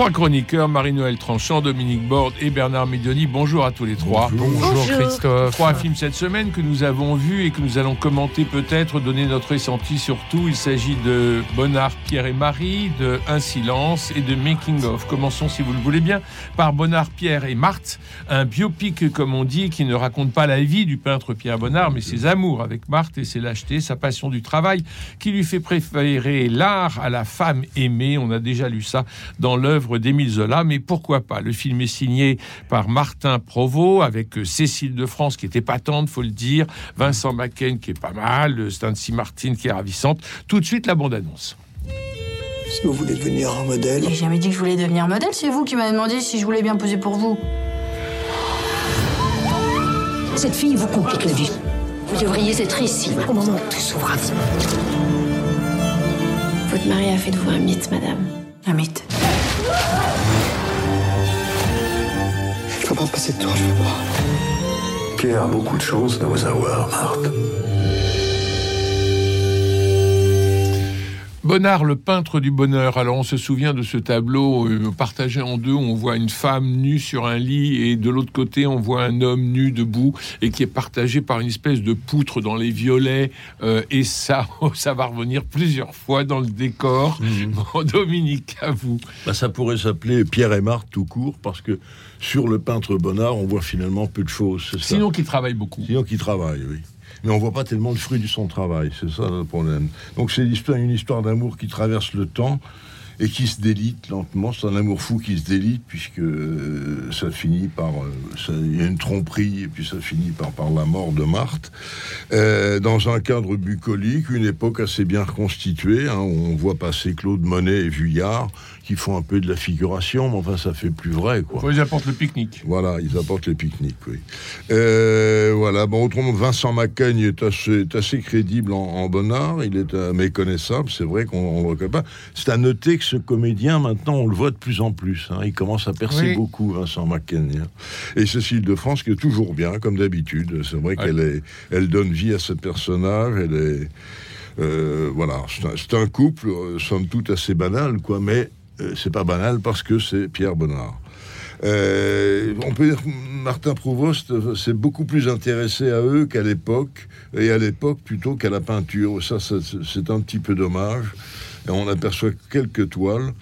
Trois chroniqueurs, Marie-Noël Tranchant, Dominique Borde et Bernard Médioni. Bonjour à tous les trois. Bonjour, Christophe. Trois films cette semaine que nous avons vus et que nous allons commenter peut-être, donner notre ressenti surtout. Il s'agit de Bonnard, Pierre et Marie, de Un silence et de Making of. Commençons, si vous le voulez bien, par Bonnard, Pierre et Marthe, un biopic, comme on dit, qui ne raconte pas la vie du peintre Pierre Bonnard, mais ses amours avec Marthe et ses lâchetés, sa passion du travail, qui lui fait préférer l'art à la femme aimée. On a déjà lu ça dans l'œuvre d'Émile Zola, mais pourquoi pas? Le film est signé par Martin Provost avec euh, Cécile de France qui était patente, faut le dire, Vincent Macken qui est pas mal, Stancy Martin qui est ravissante. Tout de suite la bande-annonce. Si vous voulez devenir un modèle? J'ai jamais dit que je voulais devenir modèle, c'est vous qui m'avez demandé si je voulais bien poser pour vous. Cette fille vous complique la vie. Vous devriez être ici au moment où tout s'ouvre à vous. Votre mari a fait de vous un mythe, madame. Un mythe? Je peux pas passer de toi, je peux pas. Pierre a beaucoup de chance de vous avoir, Marthe. Bonnard, le peintre du bonheur. Alors on se souvient de ce tableau euh, partagé en deux. Où on voit une femme nue sur un lit et de l'autre côté on voit un homme nu debout et qui est partagé par une espèce de poutre dans les violets. Euh, et ça, ça va revenir plusieurs fois dans le décor. Bon, Dominique, à vous. Bah, ça pourrait s'appeler Pierre et Marthe tout court parce que sur le peintre Bonnard on voit finalement peu de choses. Sinon, qui travaille beaucoup. Sinon qui travaille, oui. Mais on voit pas tellement le fruit de son travail, c'est ça le problème. Donc c'est l'histoire, une histoire d'amour qui traverse le temps et qui se délite lentement. C'est un amour fou qui se délite puisque euh, ça finit par, euh, il y a une tromperie et puis ça finit par par la mort de Marthe Euh, dans un cadre bucolique, une époque assez bien reconstituée. hein, où on voit passer Claude Monet et Vuillard qui font un peu de la figuration, mais enfin ça fait plus vrai quoi. Ils apportent le pique-nique. Voilà, ils apportent les pique-niques, oui. Euh, voilà, bon, autrement, Vincent Macaigne est assez, est assez crédible en, en Bonnard, il est euh, méconnaissable, c'est vrai qu'on on le reconnaît pas. C'est à noter que ce comédien, maintenant, on le voit de plus en plus, hein. il commence à percer Oui. beaucoup, Vincent Macaigne. hein. Et Cécile de France, qui est toujours bien, comme d'habitude, c'est vrai Ouais. qu'elle est, elle donne vie à ce personnage, elle est... euh, voilà, c'est un, couple, euh, somme toute assez banal, quoi, mais c'est pas banal parce que c'est Pierre Bonnard. Euh, on peut dire que Martin Prouvost euh, s'est beaucoup plus intéressé à eux qu'à l'époque, et à l'époque plutôt qu'à la peinture. Ça, ça, c'est un petit peu dommage. Et on aperçoit quelques toiles.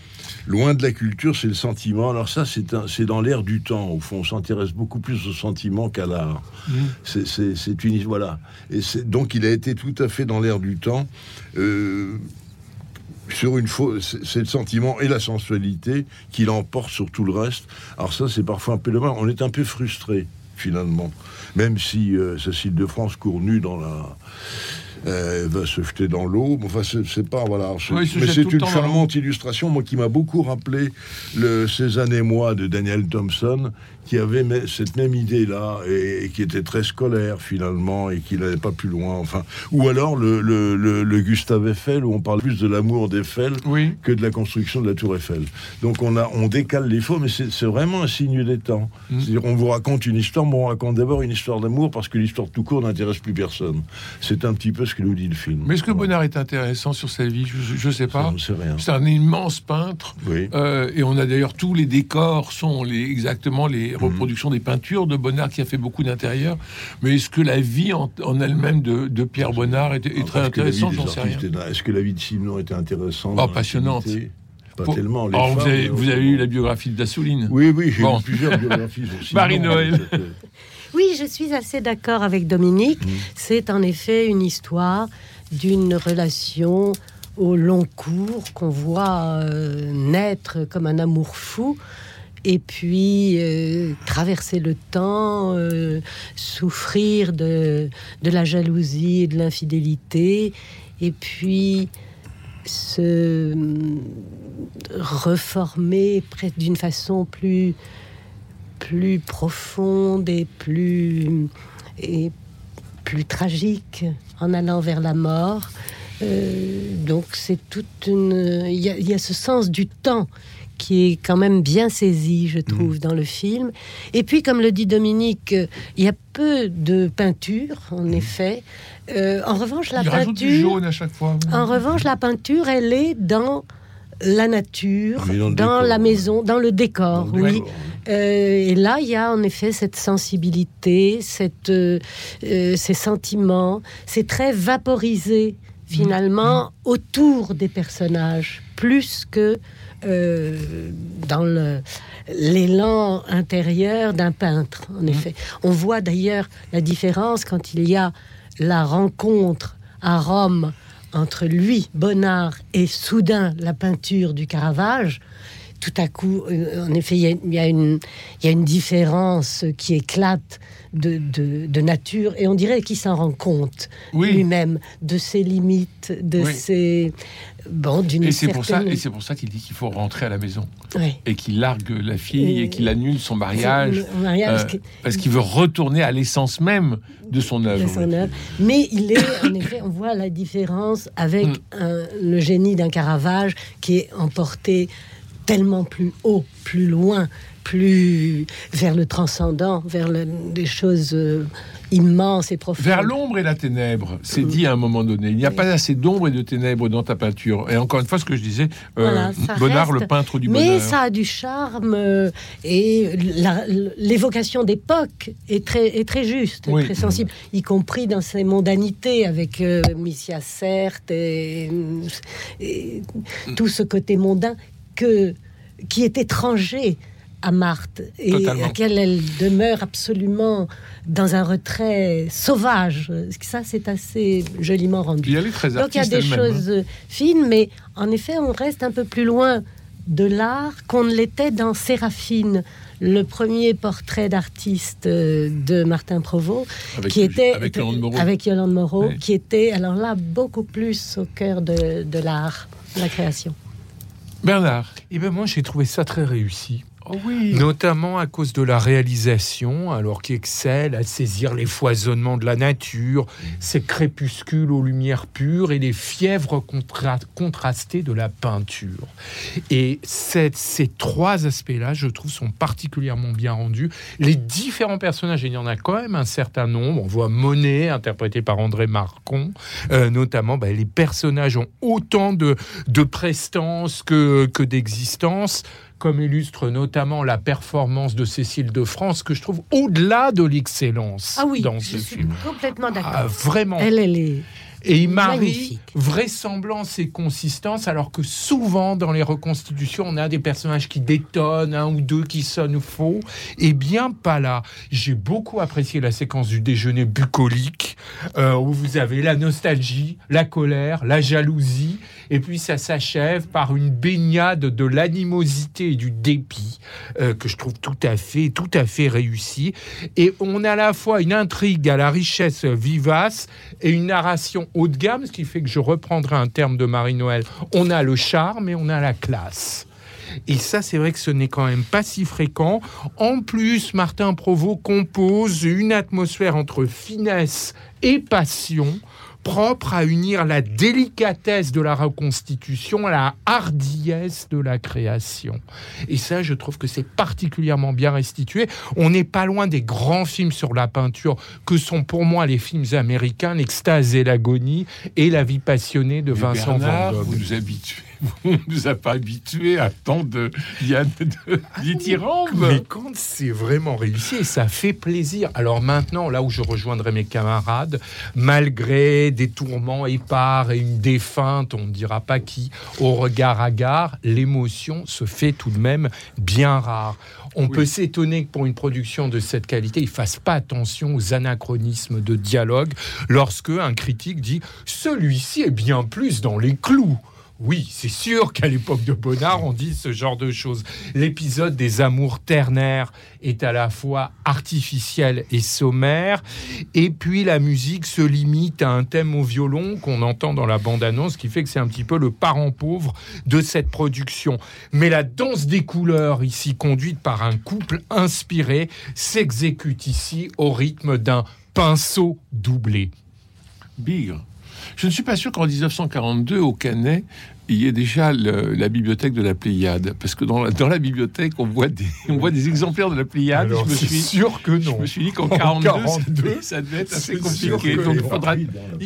Loin de la culture, c'est le sentiment. Alors ça, c'est dans l'air du temps. Au fond, on s'intéresse beaucoup plus au sentiment qu'à l'art. C'est- C'est une voilà. Et donc, il a été tout à fait dans l'air du temps. Euh, sur une fausse, c'est le sentiment et la sensualité qui l'emporte sur tout le reste. Alors ça, c'est parfois un peu dommage. On est un peu frustré finalement, même si euh, Cécile de France court nue dans la elle va se jeter dans l'eau. Enfin, c'est pas voilà. Oui, mais c'est une charmante illustration, moi qui m'a beaucoup rappelé le Cézanne et moi de Daniel Thompson, qui avait cette même idée-là et, et qui était très scolaire finalement et qui n'allait pas plus loin. Enfin, ou alors le, le, le- le Gustave Eiffel où on parle plus de l'amour d'Eiffel Oui. que de la construction de la Tour Eiffel. Donc on a, on décale les faux, mais c'est c'est vraiment un signe des temps. Mm. C'est-à-dire on vous raconte une histoire, mais on raconte d'abord une histoire d'amour parce que l'histoire tout court n'intéresse plus personne. C'est un petit peu ce que nous dit le film. Mais est-ce que. Bonnard est intéressant sur sa vie? Je- ne sais pas. C'est un immense peintre. Oui. Euh, et on a d'ailleurs tous les décors sont les, exactement les Mhm. reproductions des peintures de Bonnard qui a fait beaucoup d'intérieur. Mais est-ce que la vie en, en elle-même de, de Pierre Bonnard est, est Ah, très intéressante J'en sais rien. Est-ce que la vie de Simon était intéressante Oh, passionnante. Pas Pour- tellement. les Alors, vous, avez, mais vous avez eu la biographie de Dassouline. Oui, oui, j'ai Bon. eu plusieurs biographies aussi. Marie-Noël. Oui, je suis assez d'accord avec Dominique. C'est en effet une histoire d'une relation au long cours qu'on voit euh, naître comme un amour fou et puis euh, traverser le temps, euh, souffrir de, de la jalousie et de l'infidélité, et puis se hum, reformer presque d'une façon plus plus profonde et plus et plus tragique en allant vers la mort. Euh, donc c'est toute une il y, a, il y a ce sens du temps qui est quand même bien saisi, je trouve, Mm. dans le film. Et puis, comme le dit Dominique, il y a peu de peinture, en effet. Euh, en revanche, la. Il rajoute du peinture, jaune à chaque fois. en revanche, la peinture, elle est dans la nature, dans la maison, dans le décor, Dans le oui. décor. Euh, et là, il y a en effet cette sensibilité, cette, euh, euh, ces sentiments. C'est très vaporisé, finalement, autour des personnages, plus que euh, dans l'élan intérieur d'un peintre, en effet. On voit d'ailleurs la différence quand il y a la rencontre à Rome entre lui, Bonnard, et soudain la peinture du Caravage tout à coup, euh, en effet, il y y, a une- il y a une différence qui éclate de, de- de nature, et on dirait qu'il s'en rend compte Oui. lui-même de ses limites, de Oui. ses bon, d'une Et c'est pour ça, et c'est pour ça qu'il dit qu'il faut rentrer à la maison et qu'il largue la fille Et- et qu'il annule son mariage, euh, parce qu'il veut retourner à l'essence même de son œuvre. Mais il est, en effet, on voit la différence avec Mm. un- le génie d'un Caravage qui est emporté tellement plus haut, plus loin, plus vers le transcendant, vers le- des choses euh, immenses et profondes. Vers l'ombre et la ténèbre, c'est dit à un moment donné. Il n'y a pas assez d'ombre et de ténèbres dans ta peinture. Et encore une fois, ce que je disais, euh, Voilà, Bonnard, reste. le peintre du Mais bonheur. ça a du charme euh, et l'évocation d'époque est très, est très juste, Oui. très sensible, y compris dans ses mondanités avec euh, Missia Certes et, et tout ce côté mondain que, qui est étranger à Marthe et Totalement. à laquelle elle demeure absolument dans un retrait sauvage. Ça, c'est assez joliment rendu. Très Donc il y a des hein. choses euh, fines, mais en effet, on reste un peu plus loin de l'art qu'on ne l'était dans Séraphine, le premier portrait d'artiste euh, de Martin Provost, Avec- qui était avec Yolande Moreau. avec Yolande Moreau, Oui. qui était alors là beaucoup plus au cœur de, de l'art, de la création. Bernard. Eh ben moi, j'ai trouvé ça très réussi. Oh. Notamment à cause de la réalisation, alors qui excelle à saisir les foisonnements de la nature, ces crépuscules aux lumières pures et les fièvres contra- contrastées de la peinture. Et ces trois aspects-là, je trouve, sont particulièrement bien rendus. Les différents personnages, et il y en a quand même un certain nombre. On voit Monet, interprété par André Marcon, euh, notamment. bah, les personnages ont autant de, prestance que d'existence comme illustre notamment la performance de Cécile de France, que je trouve au-delà de l'excellence Ah oui, dans je ce suis film. complètement d'accord. Ah, vraiment. Elle, elle est Et il marie magnifique. vraisemblance et consistance, alors que souvent dans les reconstitutions, on a des personnages qui détonnent, un ou deux qui sonnent faux. Et bien pas là. J'ai beaucoup apprécié la séquence du déjeuner bucolique, euh, où vous avez la nostalgie, la colère, la jalousie, et puis ça s'achève par une baignade de l'animosité et du dépit, euh, que je trouve tout à fait, tout à fait réussi. Et on a à la fois une intrigue à la richesse vivace et une narration haut de gamme, ce qui fait que je reprendrai un terme de Marie-Noël. On a le charme et on a la classe. Et ça, c'est vrai que ce n'est quand même pas si fréquent. En plus, Martin Provost compose une atmosphère entre finesse et passion propre à unir la délicatesse de la reconstitution à la hardiesse de la création. Et ça, je trouve que c'est particulièrement bien restitué. On n'est pas loin des grands films sur la peinture que sont pour moi les films américains, L'extase et l'agonie et La vie passionnée de Vincent Bernard, Van vous Gogh. nous habituez, ne nous a pas habitués à tant de de dithyrambe. Mais quand c'est vraiment réussi, et ça fait plaisir. Alors maintenant, là où je rejoindrai mes camarades, malgré des tourments épars et une défunte, on ne dira pas qui, au regard hagard, l'émotion se fait tout de même bien rare. On Oui. peut s'étonner que pour une production de cette qualité, il fasse pas attention aux anachronismes de dialogue lorsque un critique dit celui-ci est bien plus dans les clous. Oui, c'est sûr qu'à l'époque de Bonnard, on dit ce genre de choses. L'épisode des amours ternaires est à la fois artificiel et sommaire. Et puis la musique se limite à un thème au violon qu'on entend dans la bande-annonce, qui fait que c'est un petit peu le parent pauvre de cette production. Mais la danse des couleurs, ici conduite par un couple inspiré, s'exécute ici au rythme d'un pinceau doublé. Bigre. Je ne suis pas sûr qu'en 1942, au Canet, il y a déjà le- la bibliothèque de la Pléiade. Parce que dans la, dans la bibliothèque, on voit des, on voit des exemplaires de la Pléiade. Alors, je me suis sûr que Je non. me suis dit qu'en En 42, 42, ça devait être assez compliqué. Donc il faudra. Gide, hein.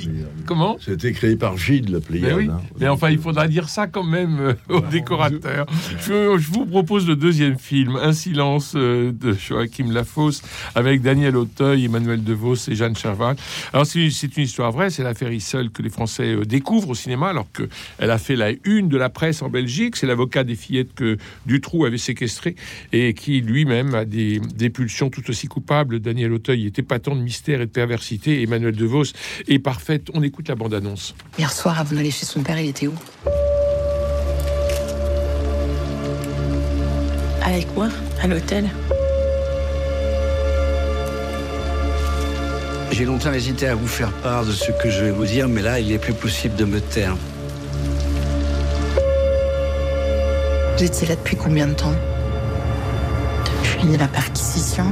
Comment C'était créé par Gide, la Pléiade. mais oui, hein. mais enfin, il faudra dire ça quand même euh, au décorateur. Je, je vous propose le deuxième film, Un silence euh, de Joachim Lafosse, avec Daniel Auteuil, Emmanuel DeVos et Jeanne Charval. Alors, c'est c'est une histoire vraie, c'est l'affaire Issel que les Français euh, découvrent au cinéma, alors qu'elle a fait la une de la presse en Belgique. C'est l'avocat des fillettes que Dutroux avait séquestré et qui lui-même a des, des pulsions tout aussi coupables. Daniel Auteuil était patent de mystère et de perversité. Emmanuel DeVos est parfaite. On écoute la bande-annonce. Hier soir, avant d'aller chez son père, il était où? Avec moi, à l'hôtel. J'ai longtemps hésité à vous faire part de ce que je vais vous dire, mais là, il est plus possible de me taire. Vous étiez là depuis combien de temps Depuis la perquisition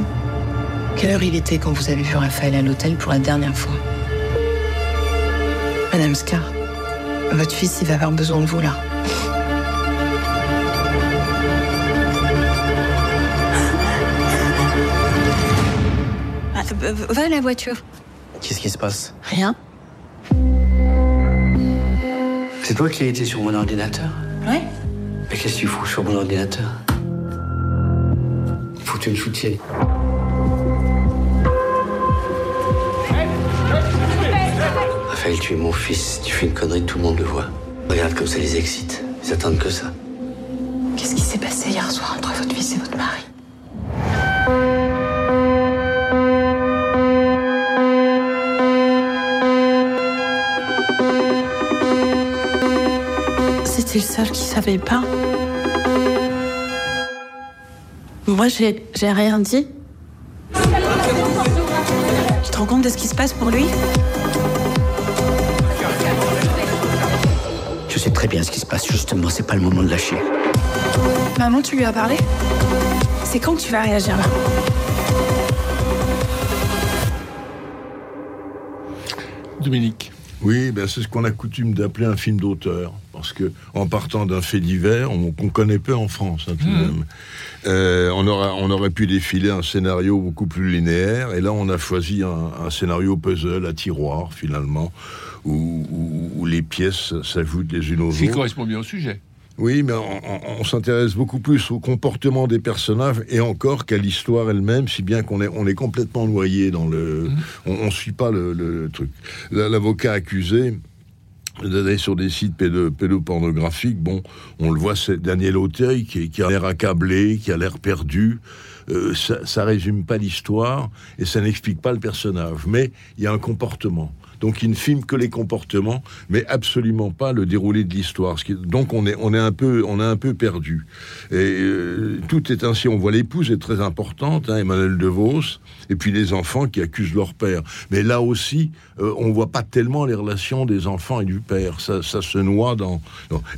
Quelle heure il était quand vous avez vu Raphaël à l'hôtel pour la dernière fois Madame Scar, votre fils, il va avoir besoin de vous là. Ah, Va à la voiture. Qu'est-ce qui se passe Rien. C'est toi qui as été sur mon ordinateur Ouais Mais qu'est-ce que tu fous sur mon ordinateur Faut que tu me soutiennes. Raphaël, tu es mon fils. Tu fais une connerie, tout le monde le voit. Regarde comme ça les excite. Ils attendent que ça. Qu'est-ce qui s'est passé hier soir entre votre fils et votre mari C'était le seul qui savait pas. Moi, j'ai j'ai rien dit. Tu te rends compte de ce qui se passe pour lui? Je sais très bien ce qui se passe. Justement, c'est pas le moment de lâcher. Maman, tu lui as parlé? C'est quand que tu vas réagir là? Dominique. Oui, ben c'est ce qu'on a coutume d'appeler un film d'auteur, parce que en partant d'un fait divers, on- qu'on connaît peu en France, hein, tout de même, euh, on, aura, on aurait pu défiler un scénario beaucoup plus linéaire, et là on a choisi un, un scénario puzzle à tiroir finalement, où, où- où les pièces s'ajoutent les unes aux Ce qui autres. correspond bien au sujet. Oui, mais on, on- on s'intéresse beaucoup plus au comportement des personnages et encore qu'à l'histoire elle-même, si bien qu'on est, on est complètement noyé dans le. On, on suit pas le, le truc. La- L'avocat accusé d'aller sur des sites pédo- pédopornographiques, bon, on le voit, c'est Daniel Auteuil qui, qui a l'air accablé, qui a l'air perdu. Euh, ça, ça résume pas l'histoire et ça n'explique pas le personnage, mais il y a un comportement. Donc il ne filme que les comportements, mais absolument pas le déroulé de l'histoire. Qui- Donc on est, on est un peu, on est un peu perdu. Et euh, tout est ainsi. On voit l'épouse est très importante, hein, Emmanuel De Vos, et puis les enfants qui accusent leur père. Mais là aussi, euh, on voit pas tellement les relations des enfants et du père. Ça, ça se noie dans.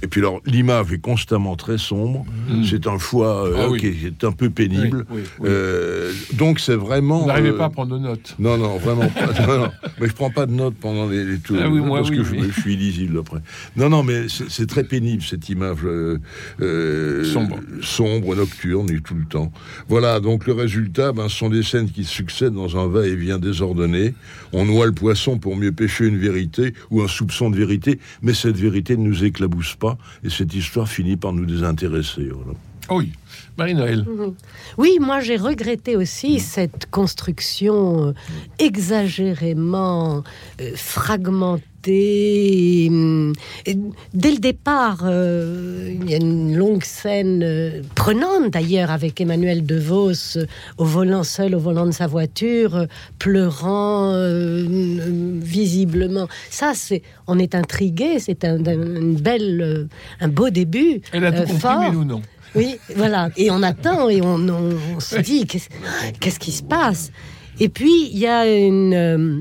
Et puis alors l'image est constamment très sombre. Mm. C'est un choix euh, Ah oui. qui est un peu pénible. Oui, oui, oui. Euh, donc c'est vraiment. Vous n'arrivez pas à prendre de notes. non, non, vraiment pas. Non, non. Mais je prends pas de notes pendant les, les tours. Ah oui, moi, parce oui, que je, oui. je suis illisible après. Non, non, mais c'est c'est très pénible cette image euh, euh, Sombre. sombre, nocturne et tout le temps. Voilà, donc le résultat, ben, ce sont des scènes qui succèdent dans un va-et-vient désordonné. On noie le poisson pour mieux pêcher une vérité ou un soupçon de vérité, mais cette vérité ne nous éclabousse pas et cette histoire finit par nous désintéresser. voilà. Oui. Marie-Noël. Mhm. Oui, moi j'ai regretté aussi cette construction euh, exagérément euh, fragmentée. et dès le départ, euh, il y a une longue scène euh, prenante d'ailleurs avec Emmanuel DeVos euh, au volant seul au volant de sa voiture, pleurant visiblement. Ça, c'est, on est intrigué. C'est un, un- une belle, un beau début. Elle a tout compris, fort. mais nous non. Oui, voilà. Et on attend et on, on- on se dit qu'est-ce qu'est-ce qui se passe? Et puis il y a une euh,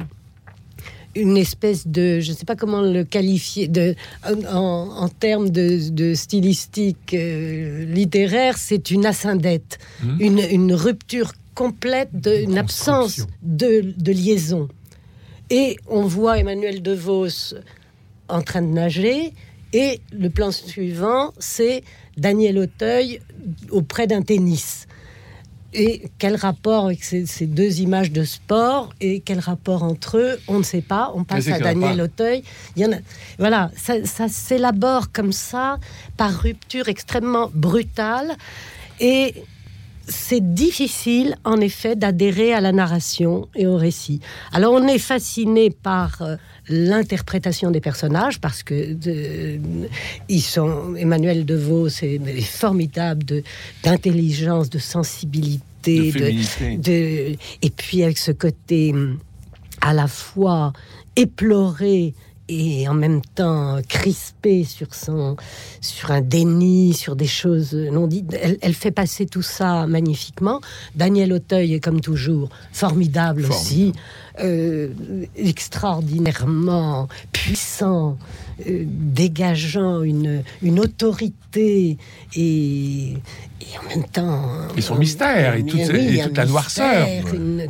une espèce de, je ne sais pas comment le qualifier, de, en, en termes de, de stylistique euh, littéraire, c'est une ascendette, Mhm. une, une rupture complète, de, une absence de, de liaison. Et on voit Emmanuel DeVos en train de nager Et le plan suivant, c'est Daniel Auteuil auprès d'un tennis. Et quel rapport avec ces, ces deux images de sport et quel rapport entre eux, on ne sait pas. On passe à Daniel pas. Auteuil. Il y en a, voilà, ça, ça s'élabore comme ça, par rupture extrêmement brutale. Et c'est difficile, en effet, d'adhérer à la narration et au récit. Alors, on est fasciné par euh, l'interprétation des personnages parce que de- ils sont Emmanuel Devaux, c'est est formidable d'intelligence, de sensibilité, de- et puis avec ce côté hum, à la fois éploré et en même temps crispé sur son sur un déni, sur des choses non dites. Elle, elle fait passer tout ça magnifiquement. Daniel Auteuil est comme toujours formidable, aussi, euh, extraordinairement puissant, euh, dégageant une, une autorité et, et en même temps. Et son mystère, et toute- et un toute la noirceur. une-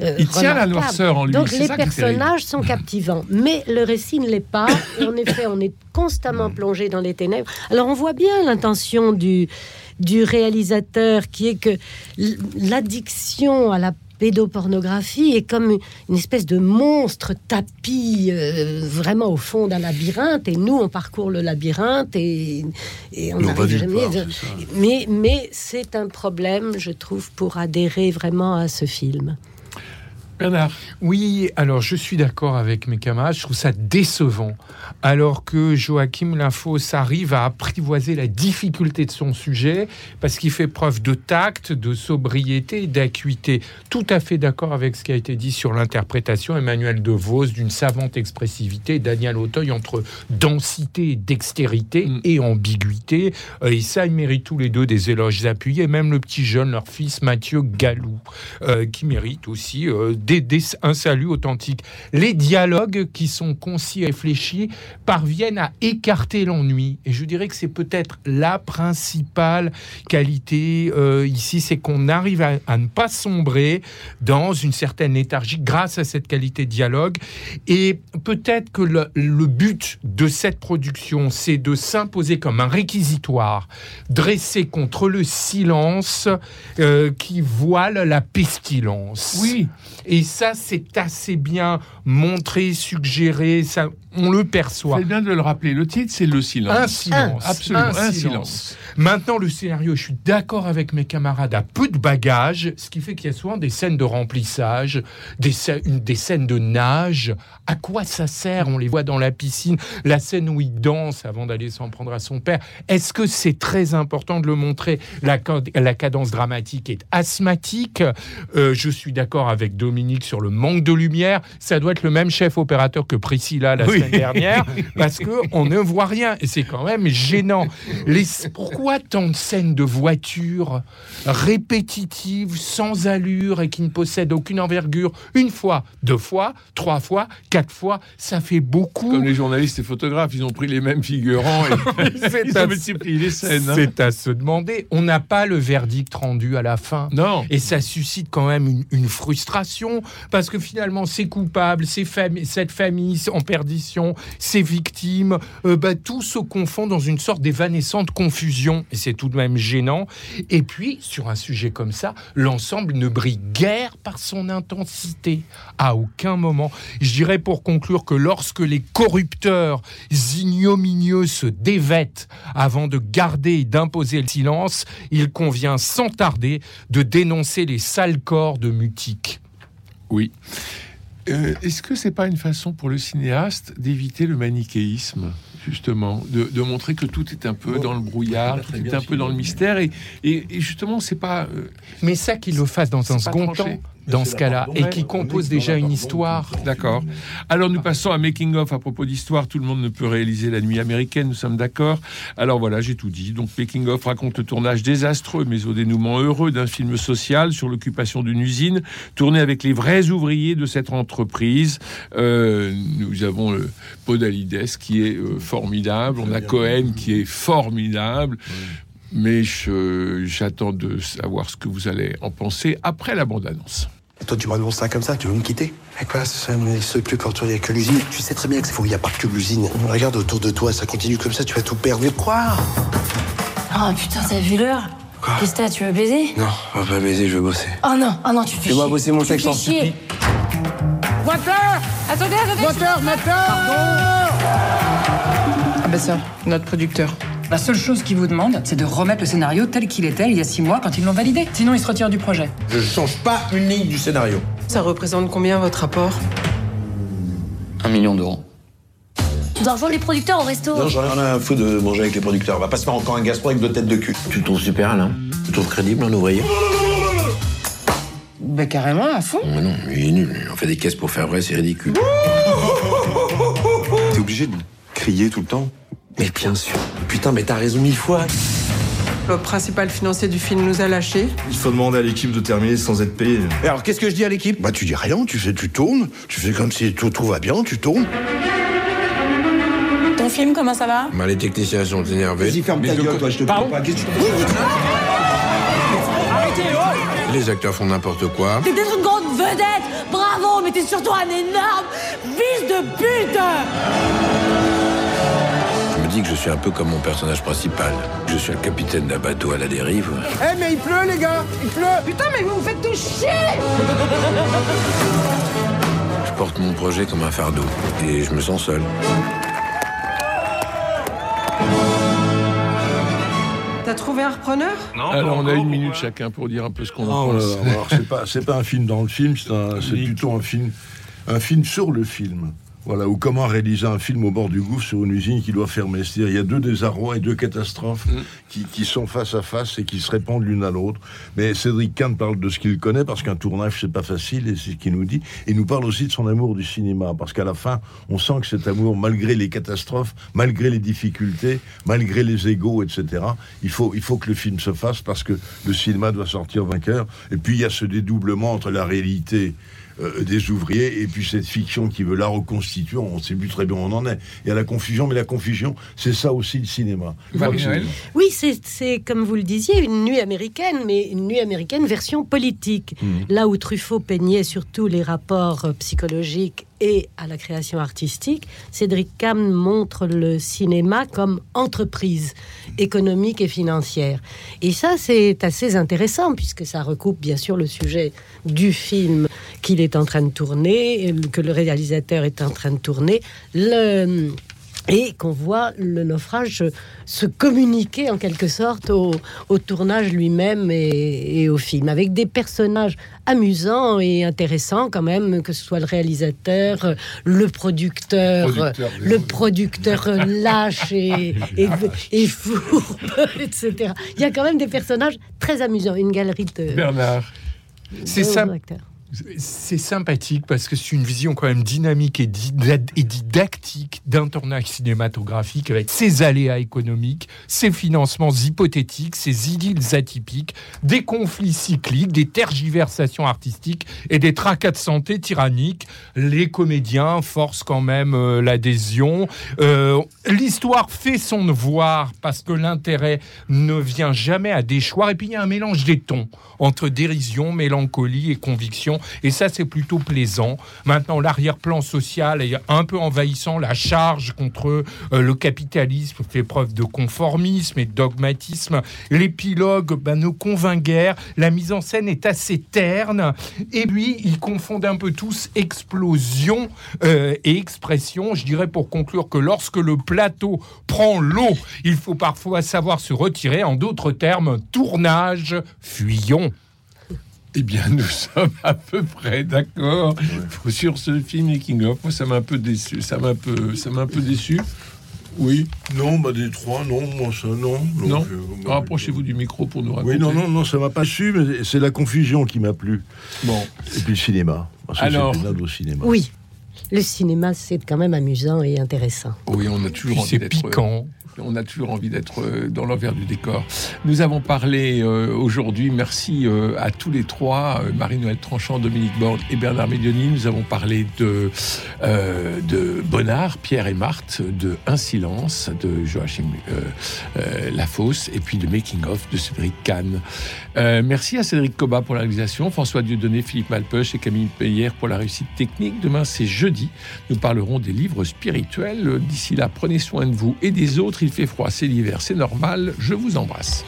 euh, Il tient la noirceur en lui, Donc les personnages sont captivants, mais le récit ne l'est pas. Et en effet, on est constamment plongé dans les ténèbres. Alors on voit bien l'intention du, du réalisateur qui est que l'addiction à la pédopornographie est comme une espèce de monstre tapis euh, vraiment au fond d'un labyrinthe et nous on parcourt le labyrinthe et, et on n'arrive jamais ça. mais mais c'est un problème je trouve pour adhérer vraiment à ce film Bernard. Oui, alors je suis d'accord avec mes camarades, je trouve ça décevant. Alors que Joachim Linfos arrive à apprivoiser la difficulté de son sujet parce qu'il fait preuve de tact, de sobriété d'acuité. Tout à fait d'accord avec ce qui a été dit sur l'interprétation. Emmanuel De Vos d'une savante expressivité, Daniel Auteuil entre densité dextérité Mm. et ambiguïté. Euh, et ça, ils méritent tous les deux des éloges appuyés. Même le petit jeune, leur fils Mathieu Galou, euh, qui mérite aussi euh, un salut authentique. Les dialogues qui sont concis et réfléchis parviennent à écarter l'ennui. Et je dirais que c'est peut-être la principale qualité euh, ici, c'est qu'on arrive à, ne pas sombrer dans une certaine léthargie grâce à cette qualité de dialogue. Et peut-être que le, le but de cette production, c'est de s'imposer comme un réquisitoire dressé contre le silence euh, qui voile la pestilence. Oui. Et ça, c'est assez bien montré, suggéré, on le perçoit. C'est bien de le rappeler. Le titre, c'est Le silence. Un silence. Absolument, un, Un silence. Maintenant, le scénario, je suis d'accord avec mes camarades, a peu de bagages, ce qui fait qu'il y a souvent des scènes de remplissage, des, scè- une- des scènes de nage. À quoi ça sert? On les voit dans la piscine, la scène où il danse avant d'aller s'en prendre à son père. Est-ce que c'est très important de le montrer? La, cad- la cadence dramatique est asthmatique. Euh, je suis d'accord avec Dominique sur le manque de lumière. Ça doit être le même chef opérateur que Priscilla la Oui. Semaine dernière, parce que on ne voit rien et c'est quand même gênant. Les, pourquoi tant de scènes de voitures répétitives, sans allure et qui ne possèdent aucune envergure? Une fois, deux fois, trois fois, quatre fois, ça fait beaucoup. Comme les journalistes et photographes, ils ont pris les mêmes figurants et C'est ils à- ont multiplié les scènes. hein. C'est à se demander. On n'a pas le verdict rendu à la fin. Non. Et ça suscite quand même une, une frustration parce que finalement, ces coupables, ces cette famille en perdition, ces victimes, euh, bah, tout se confond dans une sorte d'évanescente confusion. Et c'est tout de même gênant. Et puis, sur un sujet comme ça, l'ensemble ne brille guère par son intensité. À aucun moment. Je dirais pour conclure que lorsque les corrupteurs ignominieux se dévêtent avant de garder et d'imposer le silence, il convient sans tarder de dénoncer les sales corps de Mutique. Oui. Euh, Est-ce que c'est pas une façon pour le cinéaste d'éviter le manichéisme, justement, de, de montrer que tout est un peu dans le brouillard, tout est un peu dans le mystère, et, et, et justement, c'est pas. euh, Mais ça qu'il le fasse dans un second tranché. temps, dans ce cas-là, et qui compose déjà une histoire. D'accord. Alors nous passons à Making of à propos d'histoire. Tout le monde ne peut réaliser la nuit américaine, nous sommes d'accord. Alors voilà, j'ai tout dit. Donc Making of raconte le tournage désastreux mais au dénouement heureux d'un film social sur l'occupation d'une usine, tourné avec les vrais ouvriers de cette entreprise. Euh, nous avons le Podalides qui est euh, formidable, on a Cohen qui est formidable. Mais j'attends de savoir ce que vous allez en penser après la bande-annonce. Toi, tu m'annonces ça comme ça, tu veux me quitter Mais quoi, ça n'existe plus quand il n'y a que l'usine. Tu sais très bien que c'est faux, il n'y a pas que l'usine. Regarde autour de toi, ça continue comme ça, tu vas tout perdre. Quoi Oh putain, t'as vu l'heure Qu'est-ce que t'as, tu veux baiser Non, on va pas baiser, je veux bosser. Oh non, oh non, tu fais Fais-moi bosser mon sexe, en chier. Moteur Attendez, attendez Moteur, moteur Ah bah ça, notre producteur. La seule chose qu'ils vous demandent, c'est de remettre le scénario tel qu'il était il y a six mois quand ils l'ont validé. Sinon, ils se retirent du projet. Je change pas une ligne du scénario. Ça représente combien votre rapport? Un million d'euros. Tu dois rejoindre les producteurs au resto. Non, j'en ai rien à foutre de manger avec les producteurs. On va pas se faire encore un gastro avec deux têtes de cul. Tu le trouves super, Alain? Tu le trouves crédible, un ouvrier? Bah carrément, à fond. Mais non, il est nul. On fait des caisses pour faire vrai, c'est ridicule. T'es obligé de crier tout le temps Mais bien sûr. Putain, mais t'as raison mille fois. Le principal financier du film nous a lâchés. Il faut demander à l'équipe de terminer sans être payé. Et alors, qu'est-ce que je dis à l'équipe? Bah, tu dis rien, tu fais, tu tournes, tu fais comme si tout, tout va bien, tu tournes. Ton film, comment ça va? Bah, les techniciens sont énervés. Vas-y, ferme ta gueule, toi, je te parle pas. Qu'est-ce que tu Les acteurs font n'importe quoi. T'es une grande vedette Bravo, mais t'es surtout un énorme fils de pute Que je suis un peu comme mon personnage principal. Je suis le capitaine d'un bateau à la dérive. Eh, mais il pleut, les gars Il pleut Putain, mais vous me faites tout chier Je porte mon projet comme un fardeau. Et je me sens seul. T'as trouvé un repreneur? Alors, on a une minute chacun pour dire un peu ce qu'on en Oh pense. c'est pas, un film dans le film, c'est plutôt un film, un film sur le film. Voilà, ou comment réaliser un film au bord du gouffre sur une usine qui doit fermer. C'est-à-dire, il y a deux désarrois et deux catastrophes qui, qui sont face à face et qui se répondent l'une à l'autre. Mais Cédric Kahn parle de ce qu'il connaît parce qu'un tournage, c'est pas facile et c'est ce qu'il nous dit. Et il nous parle aussi de son amour du cinéma parce qu'à la fin, on sent que cet amour, malgré les catastrophes, malgré les difficultés, malgré les égaux, etc., il faut, il faut que le film se fasse parce que le cinéma doit sortir vainqueur. Et puis, il y a ce dédoublement entre la réalité euh, des ouvriers et puis cette fiction qui veut la reconstituer, on ne sait plus très bien où on en est. Il y a la confusion, mais la confusion, c'est ça aussi le cinéma. Oui, c'est- comme vous le disiez, une nuit américaine, mais une nuit américaine version politique. Là où Truffaut peignait surtout les rapports euh, psychologiques et à la création artistique, Cédric Kahn montre le cinéma comme entreprise économique et financière. Et ça, c'est assez intéressant puisque ça recoupe bien sûr le sujet du film qu'il est en train de tourner, que le réalisateur est en train de tourner. Le, et qu'on voit le naufrage se communiquer en quelque sorte au, au tournage lui-même et, et au film, avec des personnages amusants et intéressants quand même, que ce soit le réalisateur, le producteur, Producteur, le producteur lâche et, et, et fourbe, etc. Il y a quand même des personnages très amusants, une galerie de... Bernard. C'est ça. acteurs. C'est sympathique parce que c'est une vision quand même dynamique et, dida- et didactique d'un tournage cinématographique avec ses aléas économiques, ses financements hypothétiques, ses idylles atypiques, des conflits cycliques, des tergiversations artistiques et des tracas de santé tyranniques. Les comédiens forcent quand même euh, l'adhésion. Euh, L'histoire fait son devoir parce que l'intérêt ne vient jamais à déchoir. Et puis il y a un mélange des tons entre dérision, mélancolie et conviction. Et ça, c'est plutôt plaisant. Maintenant, l'arrière-plan social est un peu envahissant. La charge contre euh, le capitalisme fait preuve de conformisme et de dogmatisme. L'épilogue ben, ne convainc guère. La mise en scène est assez terne. Et puis, ils confondent un peu tous explosion euh, et expression. Je dirais pour conclure que lorsque le plateau prend l'eau, il faut parfois savoir se retirer. En d'autres termes, tournage, fuyons. Eh bien, nous sommes à peu près d'accord sur ce film Making of. Moi, ça m'a un peu déçu. Ça m'a un peu, ça m'a un peu déçu. Oui. Non, bah des trois, non, moi ça, non. Donc, Non. euh, moi, Rapprochez-vous du micro pour nous raconter. Oui, non, non, non, ça m'a pas su, mais c'est la confusion qui m'a plu. Bon. Et puis le cinéma. Parce que Alors- au cinéma. Oui, le cinéma, c'est quand même amusant et intéressant. Oui, on a toujours Puis envie c'est d'être- piquant. On a toujours envie d'être euh, dans l'envers du décor. Nous avons parlé euh, aujourd'hui, merci euh, à tous les trois, euh, Marie-Noël Tranchant, Dominique Borde et Bernard Médioni. Nous avons parlé de, euh, de Bonnard, Pierre et Marthe, de Un silence de Joachim euh, euh, Lafosse et puis de Making of de Cédric Kahn. Euh, merci à Cédric Coba pour la réalisation, François Dieudonné, Philippe Malpeuch et Camille Payère pour la réussite technique. Demain, c'est jeudi. Nous parlerons des livres spirituels. D'ici là, prenez soin de vous et des autres. Il fait froid, c'est l'hiver, c'est normal. Je vous embrasse.